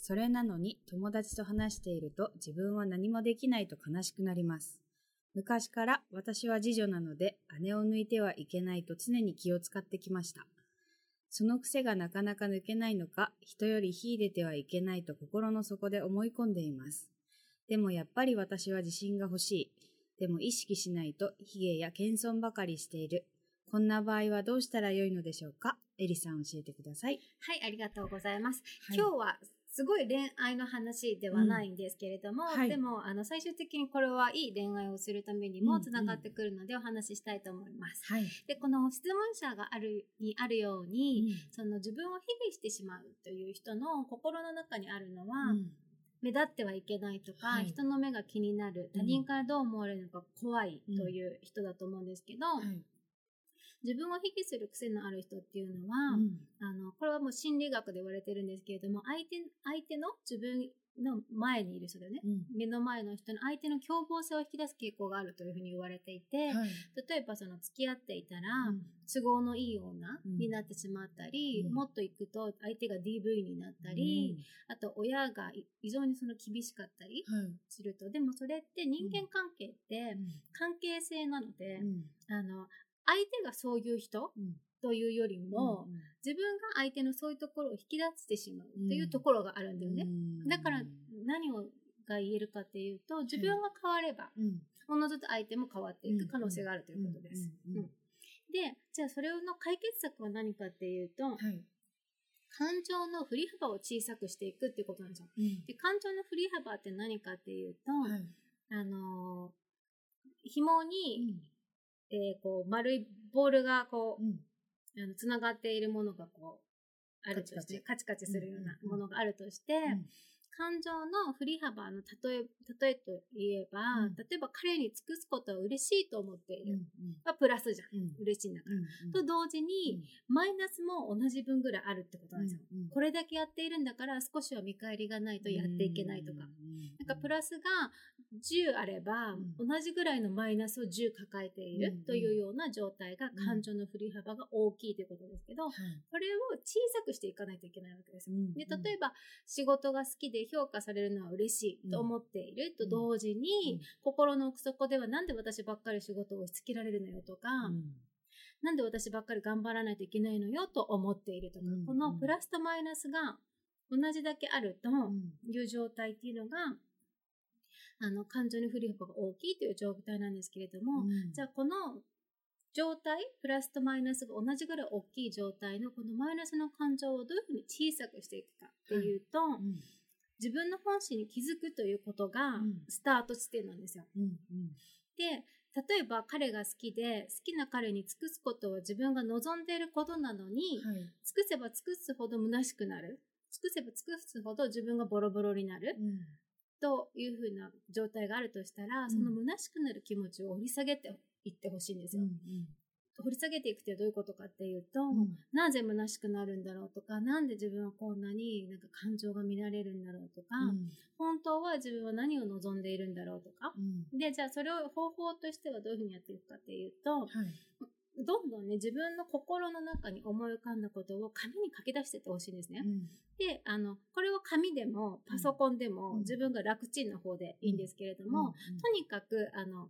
それなのに友達と話していると自分は何もできないと悲しくなります。昔から私は次女なので姉を抜いてはいけないと常に気を使ってきました。その癖がなかなか抜けないのか、人より秀でてはいけないと心の底で思い込んでいます。でもやっぱり私は自信が欲しい。でも意識しないと卑下や謙遜ばかりしている。こんな場合はどうしたらよいのでしょうか？エリさん教えてください。はいありがとうございます、はい今日はすごい恋愛の話ではないん。ですけれども、はい。でもあの最終的にこれはいい恋愛をするためにもうんつながってくるのでお話ししたいと思います。はい。でこの質問者があるにあるように、その自分を卑下してしまうという人の心の中にあるのは、うん。目立ってはいけないとか、はい。人の目が気になるうん他人からどう思われるのか怖いという人だと思うんですけど、はい自分を卑下する癖のある人っていうのは、うん。あのこれはもう心理学で言われてるんですけれども相手相手の自分の前にいる人だよね、うん。目の前の人の相手の凶暴性を引き出す傾向があるというふうに言われていて、はい。例えばその付き合っていたら、うん。都合のいい女うん。になってしまったり、うん。もっと行くと相手が DV になったり、あと親がい非常にその厳しかったりうんはい。するとでもそれって人間関係って関係性なので、うん。あの相手がそういう人うん。というよりも、うん自分が相手のそういうところを引き出してしまうっていうところがあるんだよね。うん。だから何をが言えるかっていうと自分が変われば、うん。おのずと相手も変わっていく可能性があるということです。でじゃあそれの解決策は何かっていうと、はい。感情の振り幅を小さくしていくっていうことなんですよ。うん。で感情の振り幅って何かっていうと、はい。あのー紐に、えーこう丸いボールがこう、うん。あの、つながっているものがこう、あるとして、カチカチ。するようなものがあるとして、ん感情の振り幅の例え、例えと言えば、うん例えば彼に尽くすことは嬉しいと思っている。うんはプラスじゃん。うん嬉しいんだから。うんと同時に、マイナスも同じ分ぐらいあるってことなんですよ。うんこれだけやっているんだから少しは見返りがないとやっていけないとか。なんかプラスが10あれば、う同じぐらいのマイナスを10抱えているうんというような状態が感情の振り幅が大きいということですけど、はい。これを小さくしていかないといけないわけです。よ。うん。で例えば仕事が好きで評価されるのは嬉しいと思っていると同時に、心の奥底ではなんで私ばっかり仕事を押し付けられるのよとか、うん。なんで私ばっかり頑張らないといけないのよと思っているとか、うんこのプラスとマイナスが同じだけあるという状態っていうのが、あの感情の振り幅が大きいという状態なんですけれども、うん。じゃあこの状態、プラスとマイナスが同じぐらい大きい状態のこのマイナスの感情をどういうふうに小さくしていくかっていうと、うん。自分の本心に気づくということがうん。スタート地点なんですよ。うん。うん。で、例えば彼が好きで好きな彼に尽くすことは自分が望んでいることなのに、はい。尽くせば尽くすほど虚しくなる。尽くせば尽くすほど自分がボロボロになる。うん。というふうな状態があるとしたら、ん。その虚しくなる気持ちを掘り下げていってほしいんですよ。掘り下げていくってどういうことかっていうと、うん。なぜ虚しくなるんだろうとか、なんで自分はこんなになんか感情が乱れるんだろうとか、本当は自分は何を望んでいるんだろうとか。うん。で、じゃあそれを方法としてはどういうふうにやっていくかっていうと、はい。どんどんね、自分の心の中に思い浮かんだことを紙に書き出していってほしいんですね。うん。で、あの、これは紙でもパソコンでも、うん。自分が楽ちんな方でいいんですけれども、うん。とにかく、あの、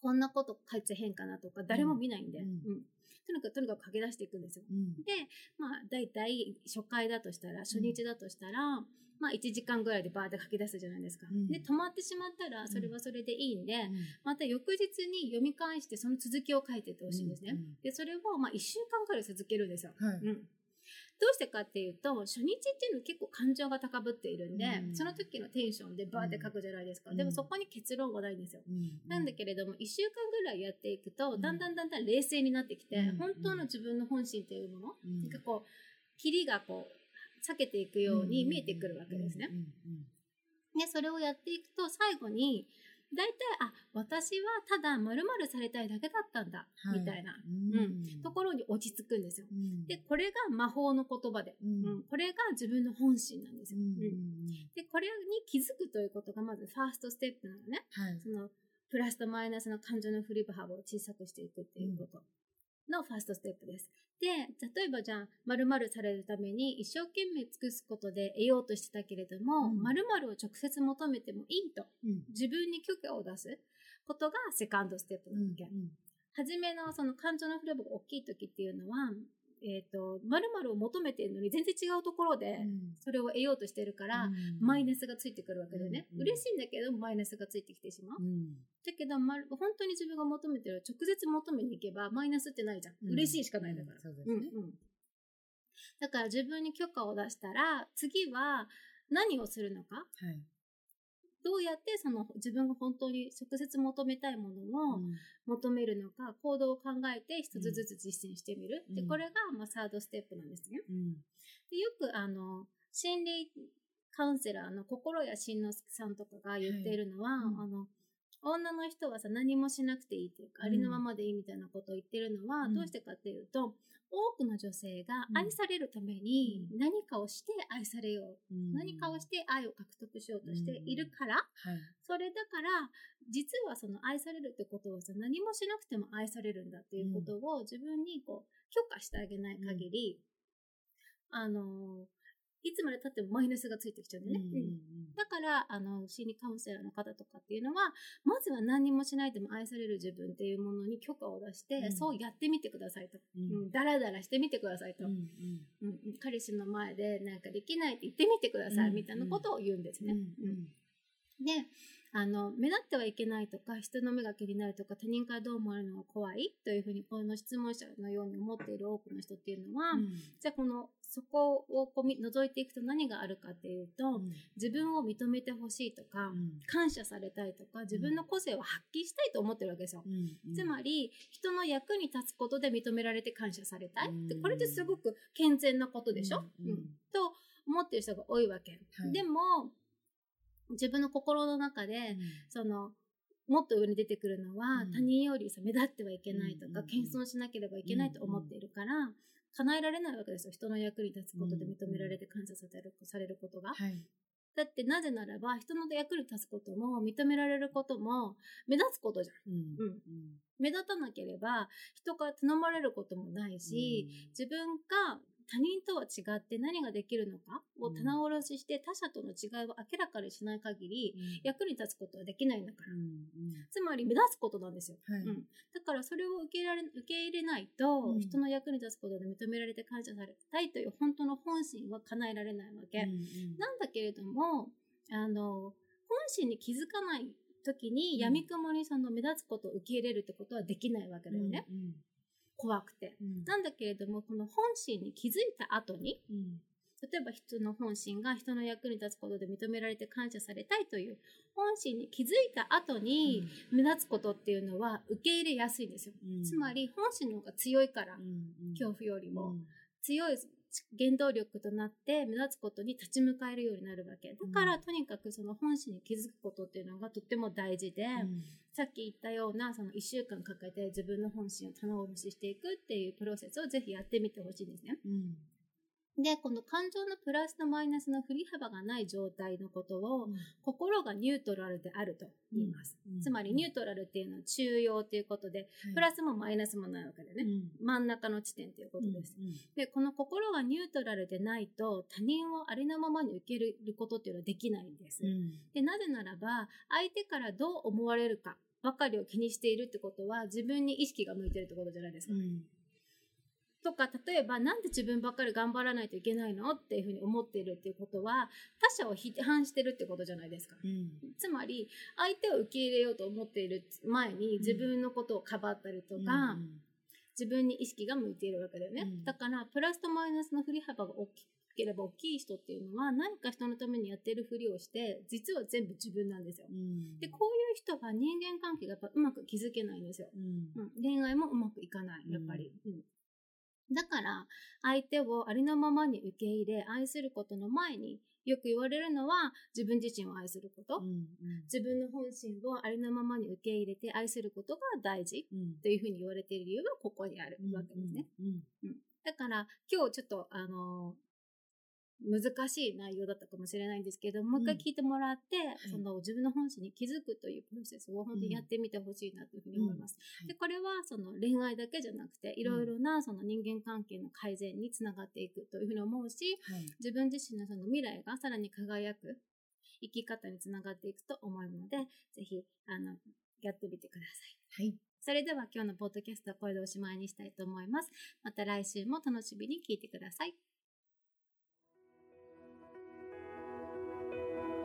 こんなこと書いてへんかなとか、誰も見ないんで、うんうんとにかく、とにかく書き出していくんですよ。うんで、まあ、大体初回だとしたら、初日だとしたら、まあ1時間ぐらいでバーって書き出すじゃないですか。うんで、止まってしまったら、それはそれでいいんで、また翌日に読み返してその続きを書いていってほしいんですね。うんで、それをまあ1週間くらい続けるんですよ。はいうん。どうしてかっていうと、初日っていうのは結構感情が高ぶっているんで、うん。その時のテンションでバーって書くじゃないですか。うん。でもそこに結論はないんですよ。うん。なんだけれども、1週間ぐらいやっていくと、うん。だんだんだんだん冷静になってきて、うん。本当の自分の本心っていうもの、うん。なんかこう、霧がこう、避けていくように見えてくるわけですね。で、それをやっていくと、最後に、大体、あ、私はただ〇〇されたいだけだったんだ、はい。みたいな、うん。ところに落ち着くんですよ。うん。で、これが魔法の言葉で、うん。うん。これが自分の本心なんですよ。うんうん。うん。で、これに気づくということがまずファーストステップなのね。はい。その、プラスとマイナスの感情の振り幅を小さくしていくっていうことのファーストステップです。で、例えばじゃあ、〇〇されるために一生懸命尽くすことで得ようとしてたけれども、うん〇〇を直接求めてもいいと、うん自分に許可を出すことがセカンドステップなわけ。初めのその感情の振れ幅が大きい時っていうのは、えっ、と、〇〇を求めてるのに全然違うところで、それを得ようとしてるから、マイナスがついてくるわけだよね。うん嬉しいんだけど、マイナスがついてきてしまう。うん。だけど、ま、本当に自分が求めてる直接求めに行けば、マイナスってないじゃん。うん。嬉しいしかないんだから。そうですね。うんうん。だから自分に許可を出したら、次は何をするのか？はいどうやってその自分が本当に直接求めたいものを求めるのか、行動を考えて一つずつ実践してみる。で、うん。これが、まあ、サードステップなんですね。うん。でよく、あの、心理カウンセラーの心谷慎之介さんとかが言っているのは、はい。うん。あの、女の人はさ、何もしなくていいっていうか、うんありのままでいいみたいなことを言ってるのは、うん。どうしてかっていうと、多くの女性が愛されるためにうん。何かをして愛されよう。うん。何かをして愛を獲得しようとしているから、はい。それだから、実はその愛されるってことはさ、何もしなくても愛されるんだっていうことを自分にこう、許可してあげない限り、あの、いつまで経ってもマイナスがついてきちゃうんだよね。うんだから、あの、心理カウンセラーの方とかっていうのは、まずは何もしないでも愛される自分っていうものに許可を出して、うん。そうやってみてくださいと。うん。うん、だらだらしてみてくださいと。うんうんうん。彼氏の前でなんかできないって言ってみてください、うんみたいなことを言うんですね。うん。うん。で、あの、目立ってはいけないとか、人の目が気になるとか、他人からどう思われるのが怖いというふうに、この質問者のように思っている多くの人っていうのは、じゃあこの、そこをこうみ覗いていくと何があるかっていうと、自分を認めてほしいとか、感謝されたいとか、自分の個性を発揮したいと思ってるわけですよ。つまり、人の役に立つことで認められて感謝されたい。うん。でこれってすごく健全なことでしょ、うん。うん。と思ってる人が多いわけ。はい。でも、自分の心の中で、その、もっと上に出てくるのは、うん。他人よりさ、目立ってはいけないとか、うん謙遜しなければいけないと思っているから、叶えられないわけですよ。人の役に立つことで認められて感謝されるされることが。はい。だってなぜならば、人の役に立つことも、認められることも、目立つことじゃん。うん。うん。目立たなければ、人から頼まれることもないし、自分が他人とは違って何ができるのかを棚卸しして他者との違いを明らかにしない限り、役に立つことはできないんだから。つまり目立つことなんですよ。はい。うん、だからそれを受け入れられ受け入れないと、うん。人の役に立つことで認められて感謝されたいという本当の本心は叶えられないわけ。なんだけれども、あの、本心に気づかない時に、ん。闇雲にその目立つことを受け入れるってことはできないわけだよね。怖くて。なんだけれども、この本心に気づいた後に、例えば人の本心が人の役に立つことで認められて感謝されたいという本心に気づいた後に目立つことっていうのは受け入れやすいんですよ。つまり本心の方が強いから、恐怖よりも。強い原動力となって目立つことに立ち向かえるようになるわけ。だから、とにかくその本心に気づくことっていうのがとっても大事で、さっき言ったようなその1週間かけて自分の本心を棚卸ししていくっていうプロセスをぜひやってみてほしいんですね。で、この感情のプラスとマイナスの振り幅がない状態のことを、心がニュートラルであると言います。つまりニュートラルっていうのは中庸ということで、プラスもマイナスもないわけでね。真ん中の地点ということです。で、この心がニュートラルでないと他人をありのままに受けることっていうのはできないんです。で、なぜならば、相手からどう思われるかばかりを気にしているってことは自分に意識が向いてるってことじゃないですか。とか、例えば、なんで自分ばっかり頑張らないといけないのっていうふうに思っているっていうことは、他者を批判してるってことじゃないですか。うんつまり、相手を受け入れようと思っている前に、自分のことをかばったりとか、自分に意識が向いているわけだよね。うんだから、プラスとマイナスの振り幅が大きければ大きい人っていうのは、何か人のためにやってるふりをして、実は全部自分なんですよ。うんで、こういう人が人間関係がやっぱうまく築けないんですよ。うんうん、恋愛もうまくいかない、やっぱり。うんだから、相手をありのままに受け入れ、愛することの前に、よく言われるのは、自分自身を愛すること。うん自分の本心をありのままに受け入れて愛することが大事うんというふうに言われている理由がここにあるわけですね。うんだから、今日ちょっと、あの難しい内容だったかもしれないんですけど、もう一回聞いてもらって、いその自分の本心に気づくというプロセスを本当にやってみてほしいなというふうに思います。うんで、これはその恋愛だけじゃなくて、いろいろなその人間関係の改善につながっていくというふうに思うし、はい自分自身のその未来がさらに輝く生き方につながっていくと思うので、ぜひ、あの、やってみてください。はいそれでは今日のポッドキャストはこれでおしまいにしたいと思います。また来週も楽しみに聞いてください。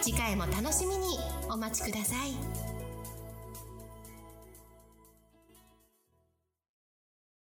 次回も楽しみにお待ちください。